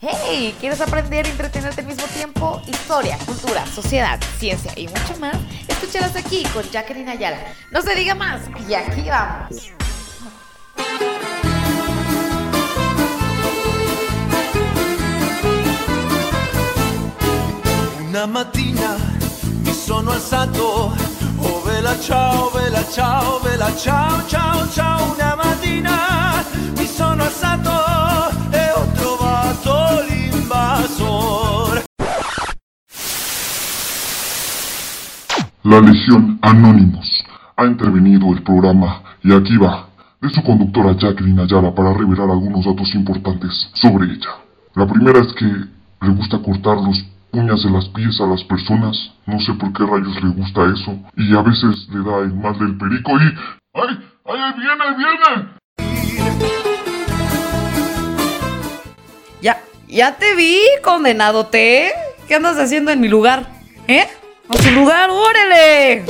Hey, ¿quieres aprender y entretenerte al mismo tiempo? Historia, cultura, sociedad, ciencia y mucho más. Escúchalas aquí con Jacqueline Ayala. No se diga más y aquí vamos. Una mattina mi sono alzato, oh vela ciao, vela ciao, vela ciao, ciao, ciao. Una mattina mi sono alzato La Legión Anónimos ha intervenido el programa y aquí va de su conductora Jacqueline Ayala para revelar algunos datos importantes sobre ella. La primera es que le gusta cortar los uñas de las pies a las personas, no sé por qué rayos le gusta eso, y a veces le da el mal del perico y... ¡Ay! ¡Ay, ahí viene, viene! Ya, ya te vi, condenado te. ¿Qué andas haciendo en mi lugar? ¿Eh? A su lugar, órale.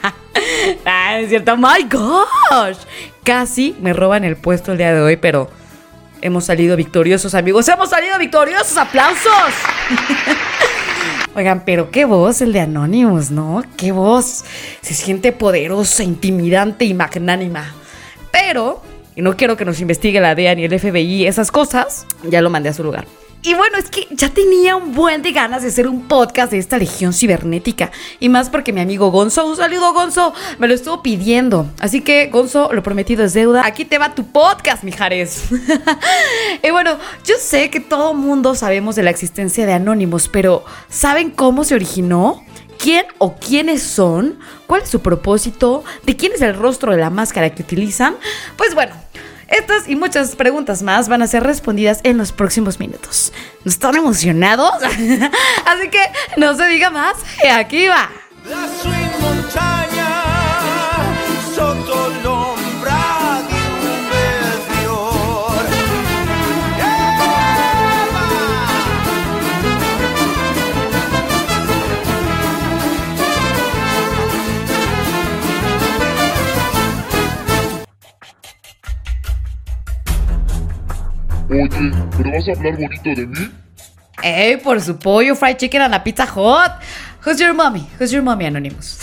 ah, es cierto, my gosh. Casi me roban el puesto el día de hoy, pero hemos salido victoriosos, amigos. Hemos salido victoriosos, aplausos. Oigan, pero qué voz el de Anonymous, ¿no? Qué voz. Se siente poderosa, intimidante y magnánima. Pero, y no quiero que nos investigue la DEA ni el FBI, esas cosas, ya lo mandé a su lugar. Y bueno, es que ya tenía un buen de ganas de hacer un podcast de esta legión cibernética. Y más porque mi amigo Gonzo, un saludo Gonzo, me lo estuvo pidiendo. Así que Gonzo, lo prometido es deuda. Aquí te va tu podcast, mijares. y bueno, yo sé que todo mundo sabemos de la existencia de Anónimos, pero ¿saben cómo se originó? ¿Quién o quiénes son? ¿Cuál es su propósito? ¿De quién es el rostro de la máscara que utilizan? Pues bueno, estas y muchas preguntas más van a ser respondidas en los próximos minutos. ¿Están emocionados? Así que no se diga más, y aquí va. Oye, ¿pero vas a hablar bonito de mí? ¡Ey, por su pollo fried chicken a la pizza hot! Who's your mommy? Who's your mommy, Anonymous?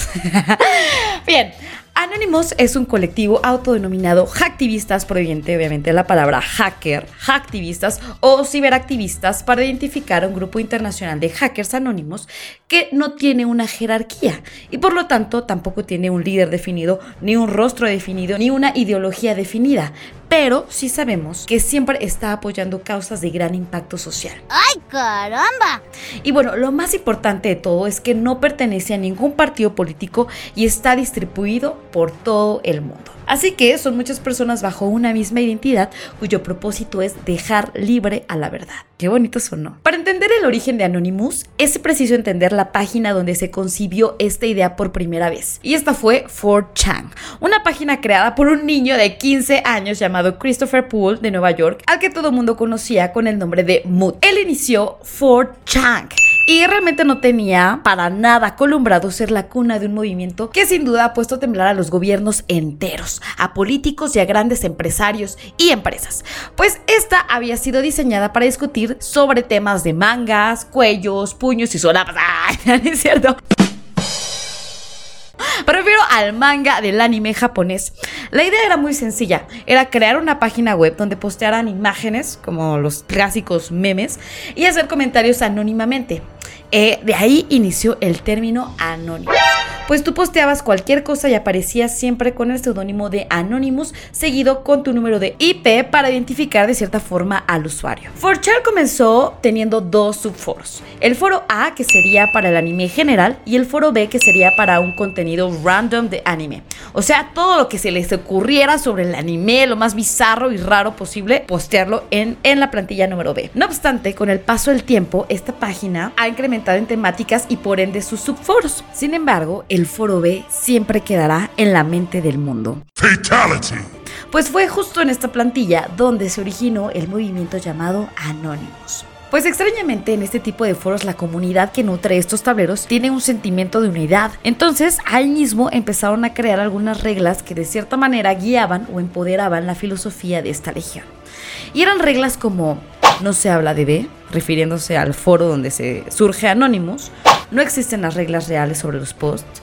Bien, Anonymous es un colectivo autodenominado hacktivistas, proviene obviamente de la palabra hacker, hacktivistas o ciberactivistas para identificar a un grupo internacional de hackers anónimos que no tiene una jerarquía y por lo tanto tampoco tiene un líder definido, ni un rostro definido, ni una ideología definida, pero sí sabemos que siempre está apoyando causas de gran impacto social. ¡Ay, caramba! Y bueno, lo más importante de todo es que no pertenece a ningún partido político y está distribuido por todo el mundo. Así que son muchas personas bajo una misma identidad cuyo propósito es dejar libre a la verdad. Qué bonito sonó. Para entender el origen de Anonymous, es preciso entender la página donde se concibió esta idea por primera vez. Y esta fue 4chan, una página creada por un niño de 15 años llamado Christopher Poole de Nueva York, al que todo mundo conocía con el nombre de Mood. Él inició 4chan y realmente no tenía para nada columbrado ser la cuna de un movimiento que sin duda ha puesto a temblar a los gobiernos enteros, a políticos y a grandes empresarios y empresas. Pues esta había sido diseñada para discutir sobre temas de mangas, cuellos, puños y solapas. ¡Ay, no es cierto! Me refiero al manga del anime japonés. La idea era muy sencilla, era crear una página web donde postearan imágenes, como los clásicos memes, y hacer comentarios anónimamente. Eh, de ahí inició el término anónimo. Pues tú posteabas cualquier cosa y aparecías siempre con el seudónimo de Anonymous, seguido con tu número de IP para identificar de cierta forma al usuario. 4chan comenzó teniendo dos subforos. El foro A, que sería para el anime general, y el foro B, que sería para un contenido random de anime. O sea, todo lo que se les ocurriera sobre el anime, lo más bizarro y raro posible, postearlo en, en la plantilla número B. No obstante, con el paso del tiempo, esta página ha incrementado en temáticas y por ende sus subforos. Sin embargo, el foro B siempre quedará en la mente del mundo. Fatality. Pues fue justo en esta plantilla donde se originó el movimiento llamado Anonymous. Pues extrañamente en este tipo de foros la comunidad que nutre estos tableros tiene un sentimiento de unidad. Entonces ahí mismo empezaron a crear algunas reglas que de cierta manera guiaban o empoderaban la filosofía de esta legión. Y eran reglas como No se habla de B, refiriéndose al foro donde se surge Anonymous. No existen las reglas reales sobre los posts.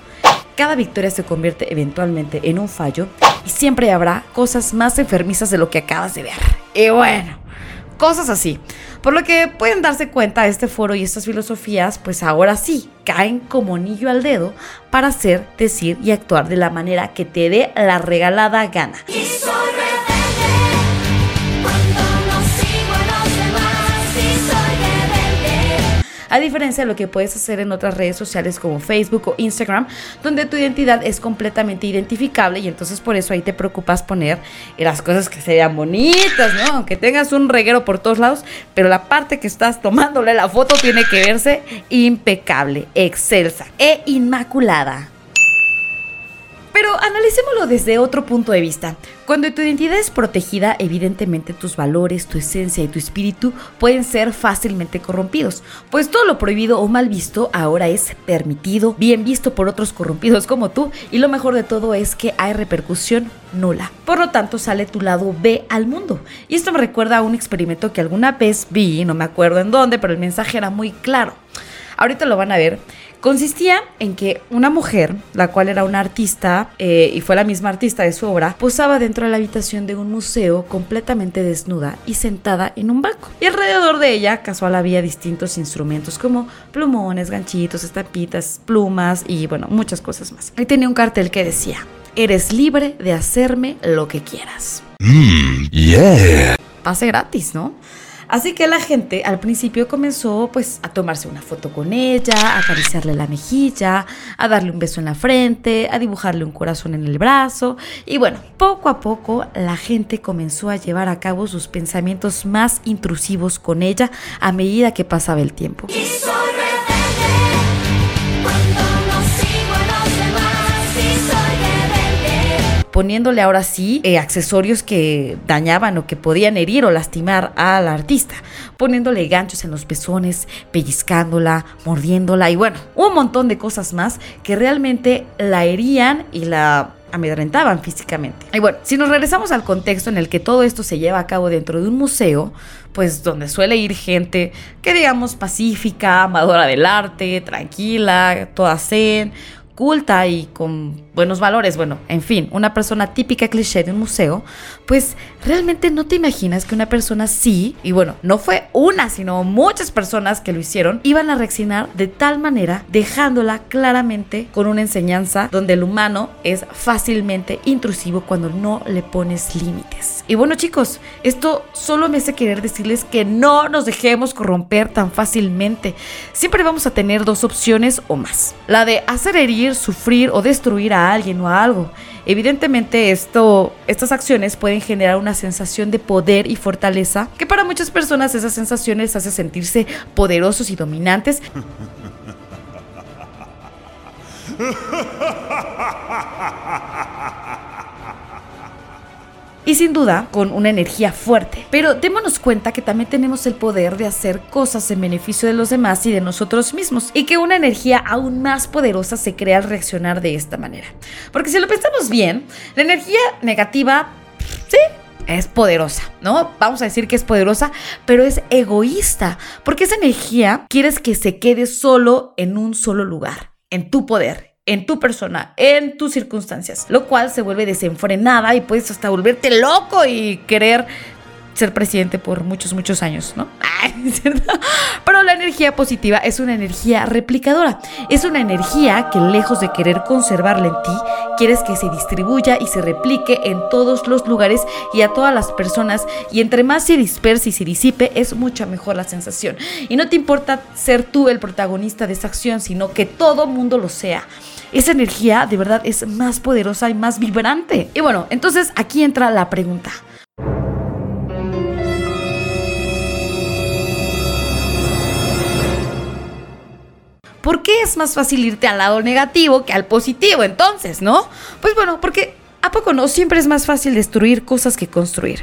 Cada victoria se convierte eventualmente en un fallo y siempre habrá cosas más enfermizas de lo que acabas de ver. Y bueno, cosas así. Por lo que pueden darse cuenta, este foro y estas filosofías, pues ahora sí, caen como anillo al dedo para hacer, decir y actuar de la manera que te dé la regalada gana. A diferencia de lo que puedes hacer en otras redes sociales como Facebook o Instagram, donde tu identidad es completamente identificable y entonces por eso ahí te preocupas poner las cosas que se bonitas, ¿no? Aunque tengas un reguero por todos lados, pero la parte que estás tomándole la foto tiene que verse impecable, excelsa e inmaculada. Pero analicémoslo desde otro punto de vista. Cuando tu identidad es protegida, evidentemente tus valores, tu esencia y tu espíritu pueden ser fácilmente corrompidos, pues todo lo prohibido o mal visto ahora es permitido, bien visto por otros corrompidos como tú, y lo mejor de todo es que hay repercusión nula. Por lo tanto, sale tu lado B al mundo. Y esto me recuerda a un experimento que alguna vez vi, no me acuerdo en dónde, pero el mensaje era muy claro. Ahorita lo van a ver. Consistía en que una mujer, la cual era una artista eh, y fue la misma artista de su obra, posaba dentro de la habitación de un museo completamente desnuda y sentada en un banco. Y alrededor de ella, casual, había distintos instrumentos como plumones, ganchitos, estampitas, plumas y bueno, muchas cosas más. Y tenía un cartel que decía, eres libre de hacerme lo que quieras. Pase gratis, ¿no? Así que la gente al principio comenzó pues a tomarse una foto con ella, a acariciarle la mejilla, a darle un beso en la frente, a dibujarle un corazón en el brazo y bueno, poco a poco la gente comenzó a llevar a cabo sus pensamientos más intrusivos con ella a medida que pasaba el tiempo. Poniéndole ahora sí eh, accesorios que dañaban o que podían herir o lastimar a la artista, poniéndole ganchos en los pezones, pellizcándola, mordiéndola y bueno, un montón de cosas más que realmente la herían y la amedrentaban físicamente. Y bueno, si nos regresamos al contexto en el que todo esto se lleva a cabo dentro de un museo, pues donde suele ir gente que digamos pacífica, amadora del arte, tranquila, toda zen, culta y con buenos valores, bueno, en fin, una persona típica cliché de un museo, pues realmente no te imaginas que una persona así, y bueno, no fue una, sino muchas personas que lo hicieron, iban a reaccionar de tal manera, dejándola claramente con una enseñanza donde el humano es fácilmente intrusivo cuando no le pones límites. Y bueno chicos, esto solo me hace querer decirles que no nos dejemos corromper tan fácilmente. Siempre vamos a tener dos opciones o más. La de hacer herir, sufrir o destruir a alguien o a algo. Evidentemente esto, estas acciones pueden generar una sensación de poder y fortaleza que para muchas personas esas sensaciones hace sentirse poderosos y dominantes. y sin duda con una energía fuerte. Pero démonos cuenta que también tenemos el poder de hacer cosas en beneficio de los demás y de nosotros mismos y que una energía aún más poderosa se crea al reaccionar de esta manera. Porque si lo pensamos bien, la energía negativa, sí, es poderosa, ¿no? Vamos a decir que es poderosa, pero es egoísta, porque esa energía quieres que se quede solo en un solo lugar, en tu poder, en tu persona, en tus circunstancias, lo cual se vuelve desenfrenada y puedes hasta volverte loco y querer ser presidente por muchos, muchos años, ¿no? Ay, ¿es ¿cierto? Pero la energía positiva es una energía replicadora. Es una energía que lejos de querer conservarla en ti, quieres que se distribuya y se replique en todos los lugares y a todas las personas. Y entre más se disperse y se disipe, es mucho mejor la sensación. Y no te importa ser tú el protagonista de esa acción, sino que todo mundo lo sea. Esa energía de verdad es más poderosa y más vibrante. Y bueno, entonces aquí entra la pregunta. ¿Por qué es más fácil irte al lado negativo que al positivo entonces, no? Pues bueno, porque ¿a poco no? Siempre es más fácil destruir cosas que construir.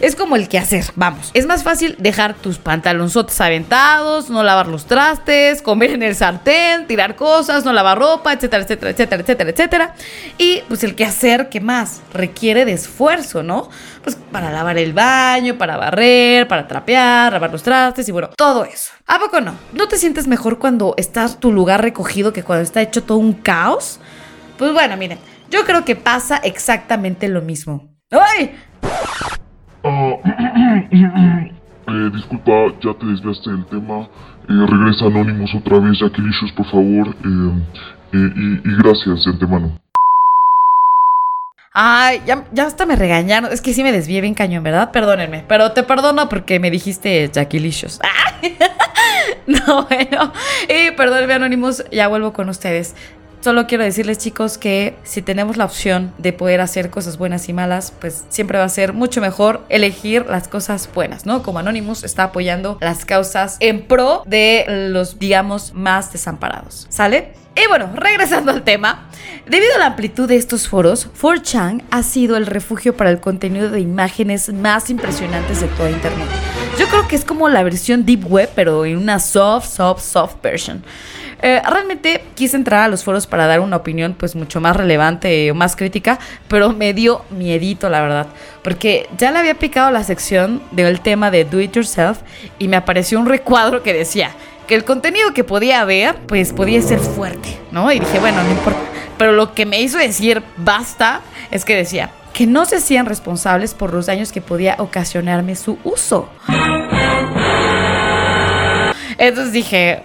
Es como el que hacer, vamos. Es más fácil dejar tus pantalonzotes aventados, no lavar los trastes, comer en el sartén, tirar cosas, no lavar ropa, etcétera, etcétera, etcétera, etcétera, etcétera. Y pues el que hacer, ¿qué más? Requiere de esfuerzo, ¿no? Pues para lavar el baño, para barrer, para trapear, lavar los trastes y bueno, todo eso. ¿A poco no? ¿No te sientes mejor cuando estás tu lugar recogido que cuando está hecho todo un caos? Pues bueno, miren, yo creo que pasa exactamente lo mismo. ¡Ay! Eh, disculpa, ya te desviaste del tema. Eh, regresa Anonymous otra vez, Aquilicious, por favor. Eh, y, gracias de antemano. Ay, ya, hasta me regañaron. Es que sí me desvié bien cañón, ¿verdad? Perdónenme. Pero te perdono porque me dijiste. Ay. No, bueno. Y perdónenme, Anónimos, ya vuelvo con ustedes. Solo quiero decirles, chicos, que si tenemos la opción de poder hacer cosas buenas y malas, pues siempre va a ser mucho mejor elegir las cosas buenas, ¿no? Como Anonymous está apoyando las causas en pro de los, digamos, más desamparados. ¿Sale? Y bueno, regresando al tema, debido a la amplitud de estos foros, 4chan ha sido el refugio para el contenido de imágenes más impresionantes de toda Internet. Yo creo que es como la versión Deep Web, pero en una soft, soft, soft version. Eh, realmente quise entrar a los foros para dar una opinión pues mucho más relevante o más crítica, pero me dio miedito la verdad, porque ya le había picado la sección del tema de Do It Yourself y me apareció un recuadro que decía que el contenido que podía ver pues podía ser fuerte, ¿no? Y dije, bueno, no importa. Pero lo que me hizo decir basta es que decía que no se hacían responsables por los daños que podía ocasionarme su uso. Entonces dije,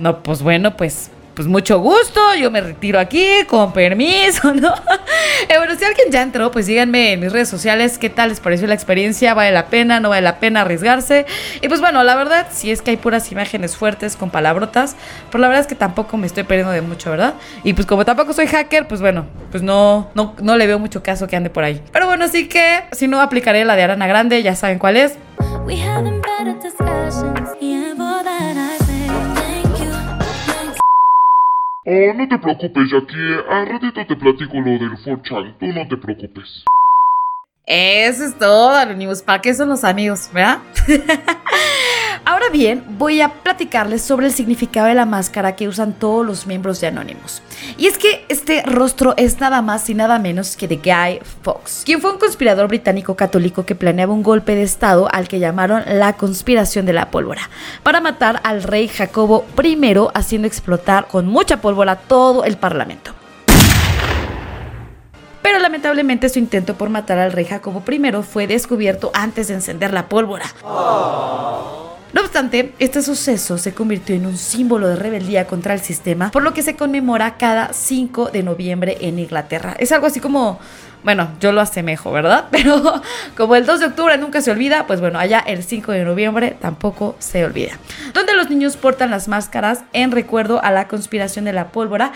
no, pues bueno, pues, pues mucho gusto, yo me retiro aquí, con permiso, ¿no? Eh, bueno, si alguien ya entró, pues díganme en mis redes sociales qué tal les pareció la experiencia, vale la pena, no vale la pena arriesgarse. Y pues bueno, la verdad, si es que hay puras imágenes fuertes con palabrotas, pues la verdad es que tampoco me estoy perdiendo de mucho, ¿verdad? Y pues como tampoco soy hacker, pues bueno, pues no, no, no le veo mucho caso que ande por ahí. Pero bueno, así que si no aplicaré la de Arana Grande, ya saben cuál es. We Oh, no te preocupes, Jackie. Al ratito te platico lo del 4chan. Tú no te preocupes. Eso es todo, Anonymous. ¿Para qué son los amigos, verdad? Ahora bien, voy a platicarles sobre el significado de la máscara que usan todos los miembros de Anonymous. Y es que este rostro es nada más y nada menos que de Guy Fawkes, quien fue un conspirador británico católico que planeaba un golpe de estado al que llamaron la conspiración de la pólvora, para matar al rey Jacobo I haciendo explotar con mucha pólvora todo el parlamento. Pero lamentablemente su intento por matar al rey Jacobo I fue descubierto antes de encender la pólvora. No obstante, este suceso se convirtió en un símbolo de rebeldía contra el sistema, por lo que se conmemora cada 5 de noviembre en Inglaterra. Es algo así como, bueno, yo lo asemejo, ¿verdad? Pero como el 2 de octubre nunca se olvida, pues bueno, allá el 5 de noviembre tampoco se olvida. Donde los niños portan las máscaras en recuerdo a la conspiración de la pólvora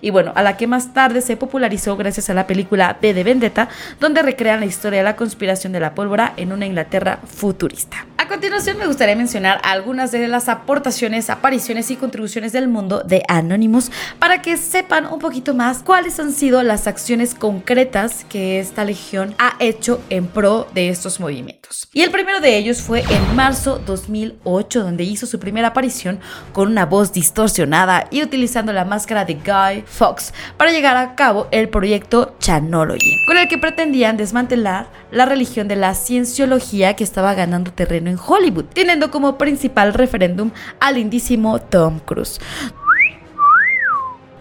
y bueno, a la que más tarde se popularizó gracias a la película B de Vendetta, donde recrean la historia de la conspiración de la pólvora en una Inglaterra futurista. Continuación me gustaría mencionar algunas de las aportaciones, apariciones y contribuciones del mundo de Anonymous para que sepan un poquito más cuáles han sido las acciones concretas que esta legión ha hecho en pro de estos movimientos. Y el primero de ellos fue en marzo 2008, donde hizo su primera aparición con una voz distorsionada y utilizando la máscara de Guy Fox para llegar a cabo el proyecto Chanology, con el que pretendían desmantelar la religión de la cienciología que estaba ganando terreno en Hollywood, teniendo como principal referéndum al lindísimo Tom Cruise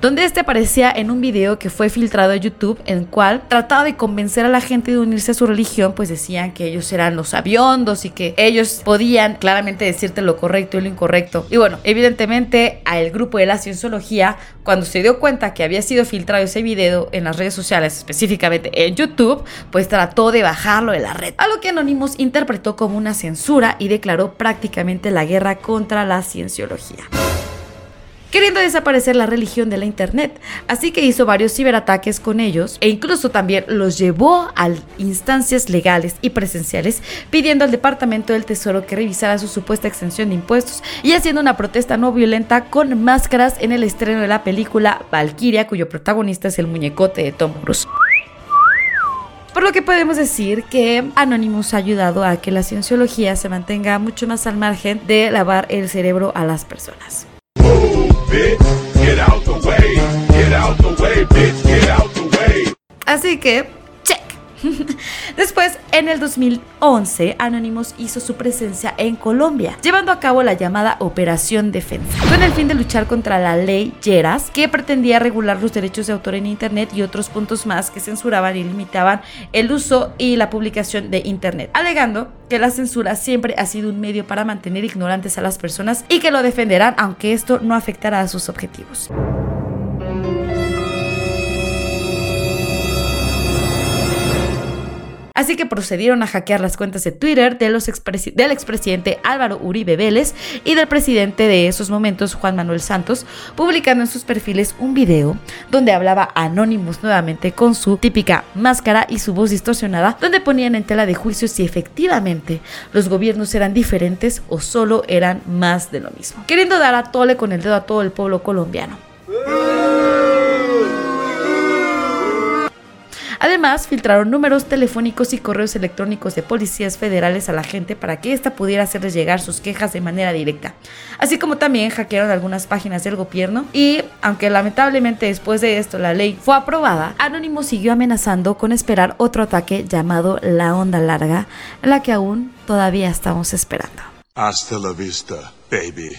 donde este aparecía en un video que fue filtrado a YouTube, en el cual trataba de convencer a la gente de unirse a su religión, pues decían que ellos eran los aviondos y que ellos podían claramente decirte lo correcto y lo incorrecto. Y bueno, evidentemente al grupo de la cienciología, cuando se dio cuenta que había sido filtrado ese video en las redes sociales, específicamente en YouTube, pues trató de bajarlo de la red. A lo que Anonymous interpretó como una censura y declaró prácticamente la guerra contra la cienciología queriendo desaparecer la religión de la internet. Así que hizo varios ciberataques con ellos e incluso también los llevó a instancias legales y presenciales pidiendo al Departamento del Tesoro que revisara su supuesta extensión de impuestos y haciendo una protesta no violenta con máscaras en el estreno de la película Valkyria cuyo protagonista es el muñecote de Tom Cruise. Por lo que podemos decir que Anonymous ha ayudado a que la cienciología se mantenga mucho más al margen de lavar el cerebro a las personas. Así que, check. Después, en el 2011, Anonymous hizo su presencia en Colombia, llevando a cabo la llamada Operación Defensa, con el fin de luchar contra la ley Lleras, que pretendía regular los derechos de autor en Internet y otros puntos más que censuraban y limitaban el uso y la publicación de Internet, alegando que la censura siempre ha sido un medio para mantener ignorantes a las personas y que lo defenderán aunque esto no afectará a sus objetivos. Así que procedieron a hackear las cuentas de Twitter de los expresi- del expresidente Álvaro Uribe Vélez y del presidente de esos momentos, Juan Manuel Santos, publicando en sus perfiles un video donde hablaba Anonymous nuevamente con su típica máscara y su voz distorsionada, donde ponían en tela de juicio si efectivamente los gobiernos eran diferentes o solo eran más de lo mismo, queriendo dar a tole con el dedo a todo el pueblo colombiano. Además, filtraron números telefónicos y correos electrónicos de policías federales a la gente para que ésta pudiera hacerles llegar sus quejas de manera directa. Así como también hackearon algunas páginas del gobierno y, aunque lamentablemente después de esto la ley fue aprobada, Anonymous siguió amenazando con esperar otro ataque llamado la onda larga, la que aún todavía estamos esperando. Hasta la vista, baby.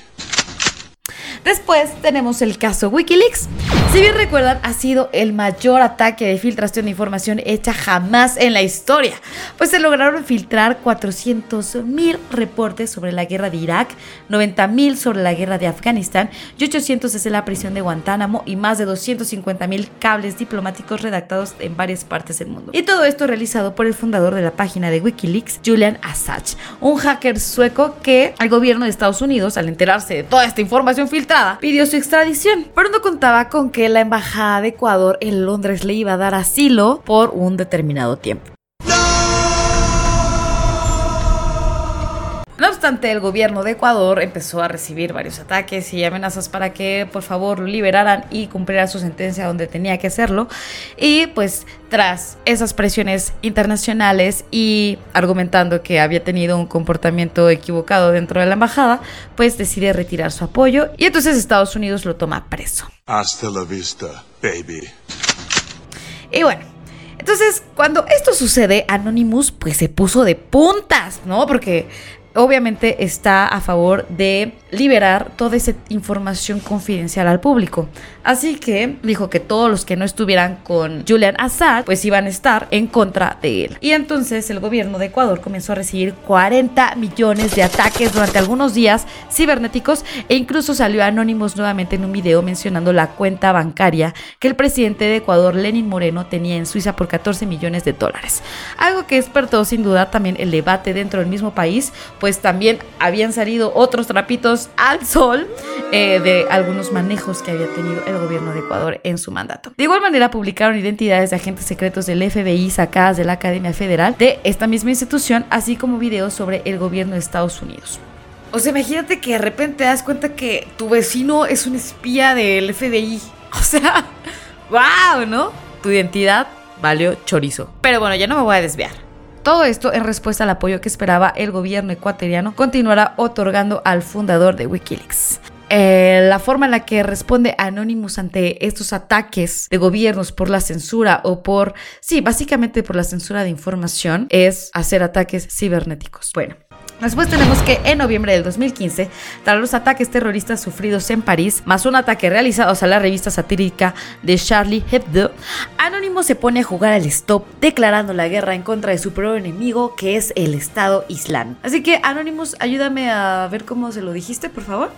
Después tenemos el caso Wikileaks. Si bien recuerdan, ha sido el mayor ataque de filtración de información hecha jamás en la historia, pues se lograron filtrar 400.000 reportes sobre la guerra de Irak, 90.000 sobre la guerra de Afganistán y 800 desde la prisión de Guantánamo y más de 250.000 cables diplomáticos redactados en varias partes del mundo. Y todo esto realizado por el fundador de la página de Wikileaks, Julian Assange, un hacker sueco que el gobierno de Estados Unidos, al enterarse de toda esta información filtrada, pidió su extradición, pero no contaba con que la embajada de Ecuador en Londres le iba a dar asilo por un determinado tiempo. Obstante, el gobierno de Ecuador empezó a recibir varios ataques y amenazas para que por favor lo liberaran y cumpliera su sentencia donde tenía que hacerlo. Y pues tras esas presiones internacionales y argumentando que había tenido un comportamiento equivocado dentro de la embajada, pues decide retirar su apoyo y entonces Estados Unidos lo toma preso. Hasta la vista, baby. Y bueno, entonces cuando esto sucede, Anonymous pues se puso de puntas, ¿no? Porque obviamente está a favor de liberar toda esa información confidencial al público. Así que dijo que todos los que no estuvieran con Julian Assad pues iban a estar en contra de él. Y entonces el gobierno de Ecuador comenzó a recibir 40 millones de ataques durante algunos días cibernéticos e incluso salió Anonymous nuevamente en un video mencionando la cuenta bancaria que el presidente de Ecuador, Lenin Moreno, tenía en Suiza por 14 millones de dólares. Algo que despertó sin duda también el debate dentro del mismo país, pues también habían salido otros trapitos al sol eh, de algunos manejos que había tenido el gobierno de Ecuador en su mandato. De igual manera publicaron identidades de agentes secretos del FBI sacadas de la Academia Federal de esta misma institución, así como videos sobre el gobierno de Estados Unidos. O sea, imagínate que de repente te das cuenta que tu vecino es un espía del FBI. O sea, wow, ¿no? Tu identidad valió chorizo. Pero bueno, ya no me voy a desviar. Todo esto en respuesta al apoyo que esperaba el gobierno ecuatoriano continuará otorgando al fundador de Wikileaks. Eh, la forma en la que responde Anonymous ante estos ataques de gobiernos por la censura o por, sí, básicamente por la censura de información es hacer ataques cibernéticos. Bueno, Después tenemos que en noviembre del 2015, tras los ataques terroristas sufridos en París, más un ataque realizado a la revista satírica de Charlie Hebdo, Anonymous se pone a jugar al stop, declarando la guerra en contra de su peor enemigo, que es el Estado Islámico. Así que Anonymous, ayúdame a ver cómo se lo dijiste, por favor.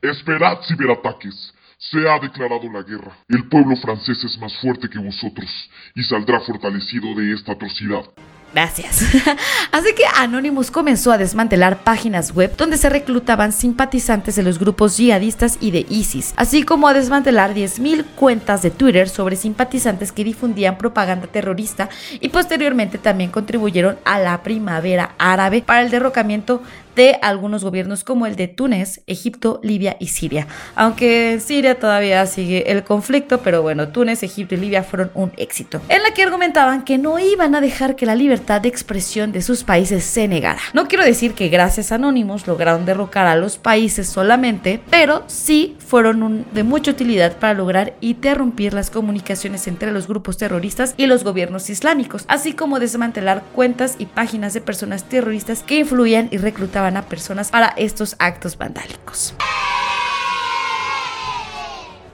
Esperad ciberataques. Se ha declarado la guerra. El pueblo francés es más fuerte que vosotros y saldrá fortalecido de esta atrocidad. Gracias. Así que Anonymous comenzó a desmantelar páginas web donde se reclutaban simpatizantes de los grupos yihadistas y de ISIS, así como a desmantelar 10.000 cuentas de Twitter sobre simpatizantes que difundían propaganda terrorista y posteriormente también contribuyeron a la primavera árabe para el derrocamiento de algunos gobiernos como el de Túnez, Egipto, Libia y Siria. Aunque en Siria todavía sigue el conflicto, pero bueno, Túnez, Egipto y Libia fueron un éxito. En la que argumentaban que no iban a dejar que la libertad de expresión de sus países se negara. No quiero decir que gracias a Anonymous lograron derrocar a los países solamente, pero sí fueron de mucha utilidad para lograr interrumpir las comunicaciones entre los grupos terroristas y los gobiernos islámicos, así como desmantelar cuentas y páginas de personas terroristas que influían y reclutaban a personas para estos actos vandálicos.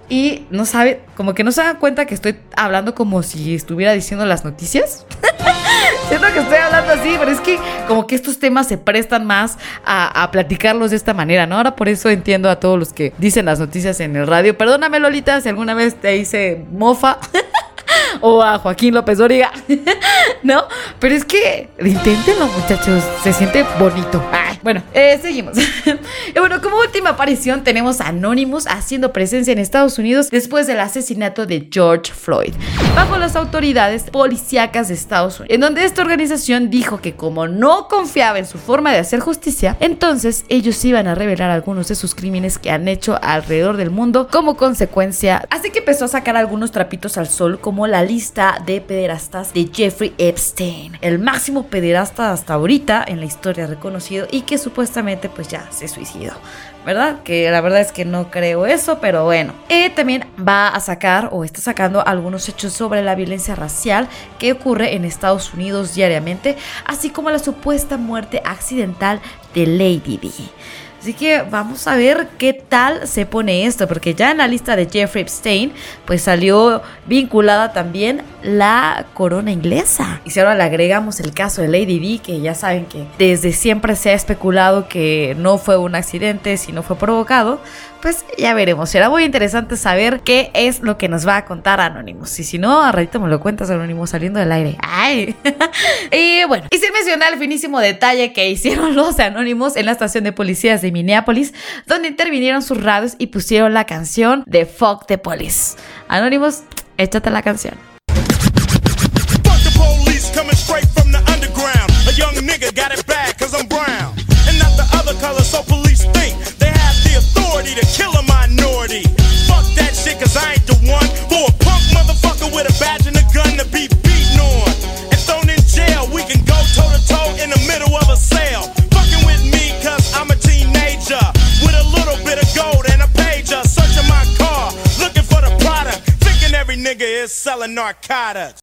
Y no sabe, como que no se dan cuenta que estoy hablando como si estuviera diciendo las noticias. Siento que estoy hablando así, pero es que como que estos temas se prestan más a, a platicarlos de esta manera, ¿no? Ahora por eso entiendo a todos los que dicen las noticias en el radio. Perdóname, Lolita, si alguna vez te hice mofa. o a Joaquín López Dóriga, ¿no? Pero es que inténtenlo, muchachos, se siente bonito. Bueno, eh, seguimos. y bueno, como última aparición tenemos a Anonymous haciendo presencia en Estados Unidos después del asesinato de George Floyd, bajo las autoridades policíacas de Estados Unidos, en donde esta organización dijo que como no confiaba en su forma de hacer justicia, entonces ellos iban a revelar algunos de sus crímenes que han hecho alrededor del mundo como consecuencia. Así que empezó a sacar algunos trapitos al sol como la lista de pederastas de Jeffrey Epstein, el máximo pederasta hasta ahorita en la historia reconocido y que supuestamente pues ya se suicidó. ¿Verdad? Que la verdad es que no creo eso, pero bueno. Eh, también va a sacar o está sacando algunos hechos sobre la violencia racial que ocurre en Estados Unidos diariamente, así como la supuesta muerte accidental de Lady D. Así que vamos a ver qué tal se pone esto, porque ya en la lista de Jeffrey Epstein, pues salió vinculada también la corona inglesa. Y si ahora le agregamos el caso de Lady Di, que ya saben que desde siempre se ha especulado que no fue un accidente, sino fue provocado, pues ya veremos. Será muy interesante saber qué es lo que nos va a contar Anonymous. Y si no, a me lo cuentas Anonymous saliendo del aire. ¡Ay! y bueno, y se menciona el finísimo detalle que hicieron los Anonymous en la estación de policías de Minneapolis, donde intervinieron sus radios y pusieron la canción de Fuck the Police. Anonymous, échate la canción. Nigga is selling narcotics.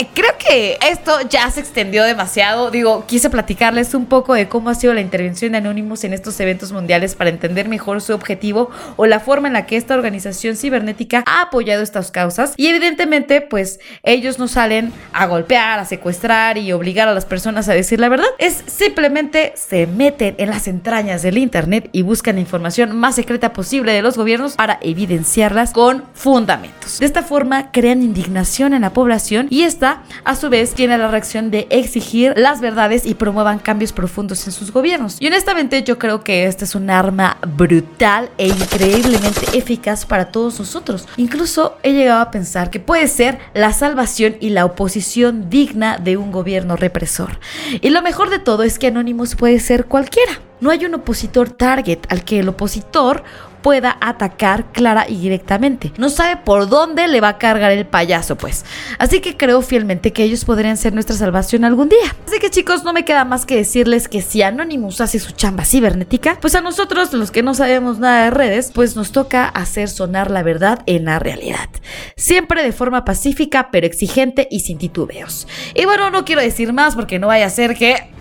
Eh, creo que esto ya se extendió demasiado. Digo, quise platicarles un poco de cómo ha sido la intervención de Anonymous en estos eventos mundiales para entender mejor su objetivo o la forma en la que esta organización cibernética ha apoyado estas causas. Y evidentemente, pues ellos no salen a golpear, a secuestrar y obligar a las personas a decir la verdad. Es simplemente se meten en las entrañas del Internet y buscan la información más secreta posible de los gobiernos para evidenciarlas con fundamentos. De esta forma, crean indignación en la población y a su vez, tiene la reacción de exigir las verdades y promuevan cambios profundos en sus gobiernos. Y honestamente, yo creo que esta es un arma brutal e increíblemente eficaz para todos nosotros. Incluso he llegado a pensar que puede ser la salvación y la oposición digna de un gobierno represor. Y lo mejor de todo es que Anonymous puede ser cualquiera. No hay un opositor target al que el opositor pueda atacar clara y directamente. No sabe por dónde le va a cargar el payaso, pues. Así que creo fielmente que ellos podrían ser nuestra salvación algún día. Así que chicos, no me queda más que decirles que si Anonymous hace su chamba cibernética, pues a nosotros, los que no sabemos nada de redes, pues nos toca hacer sonar la verdad en la realidad. Siempre de forma pacífica, pero exigente y sin titubeos. Y bueno, no quiero decir más porque no vaya a ser que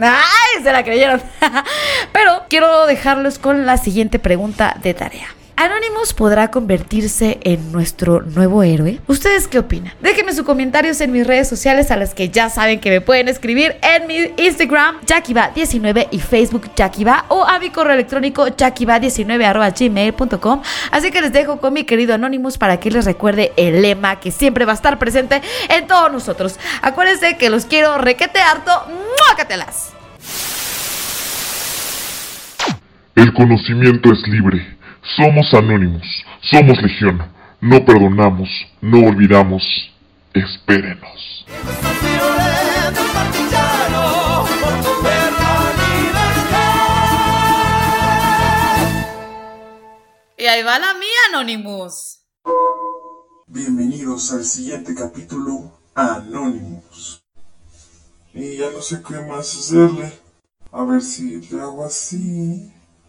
¡Ay! Se la creyeron. Pero quiero dejarlos con la siguiente pregunta de tarea. ¿Anonymous podrá convertirse en nuestro nuevo héroe? ¿Ustedes qué opinan? Déjenme sus comentarios en mis redes sociales a las que ya saben que me pueden escribir en mi Instagram jackiva19 y Facebook jackiva o a mi correo electrónico jackiva19 Así que les dejo con mi querido Anonymous para que les recuerde el lema que siempre va a estar presente en todos nosotros. Acuérdense que los quiero requete harto. ¡Muácatelas! El conocimiento es libre. Somos anónimos. Somos legión. No perdonamos. No olvidamos. Espérenos. Y ahí va la mía, Anonymous. Bienvenidos al siguiente capítulo Anonymous. Y ya no sé qué más hacerle. A ver si le hago así.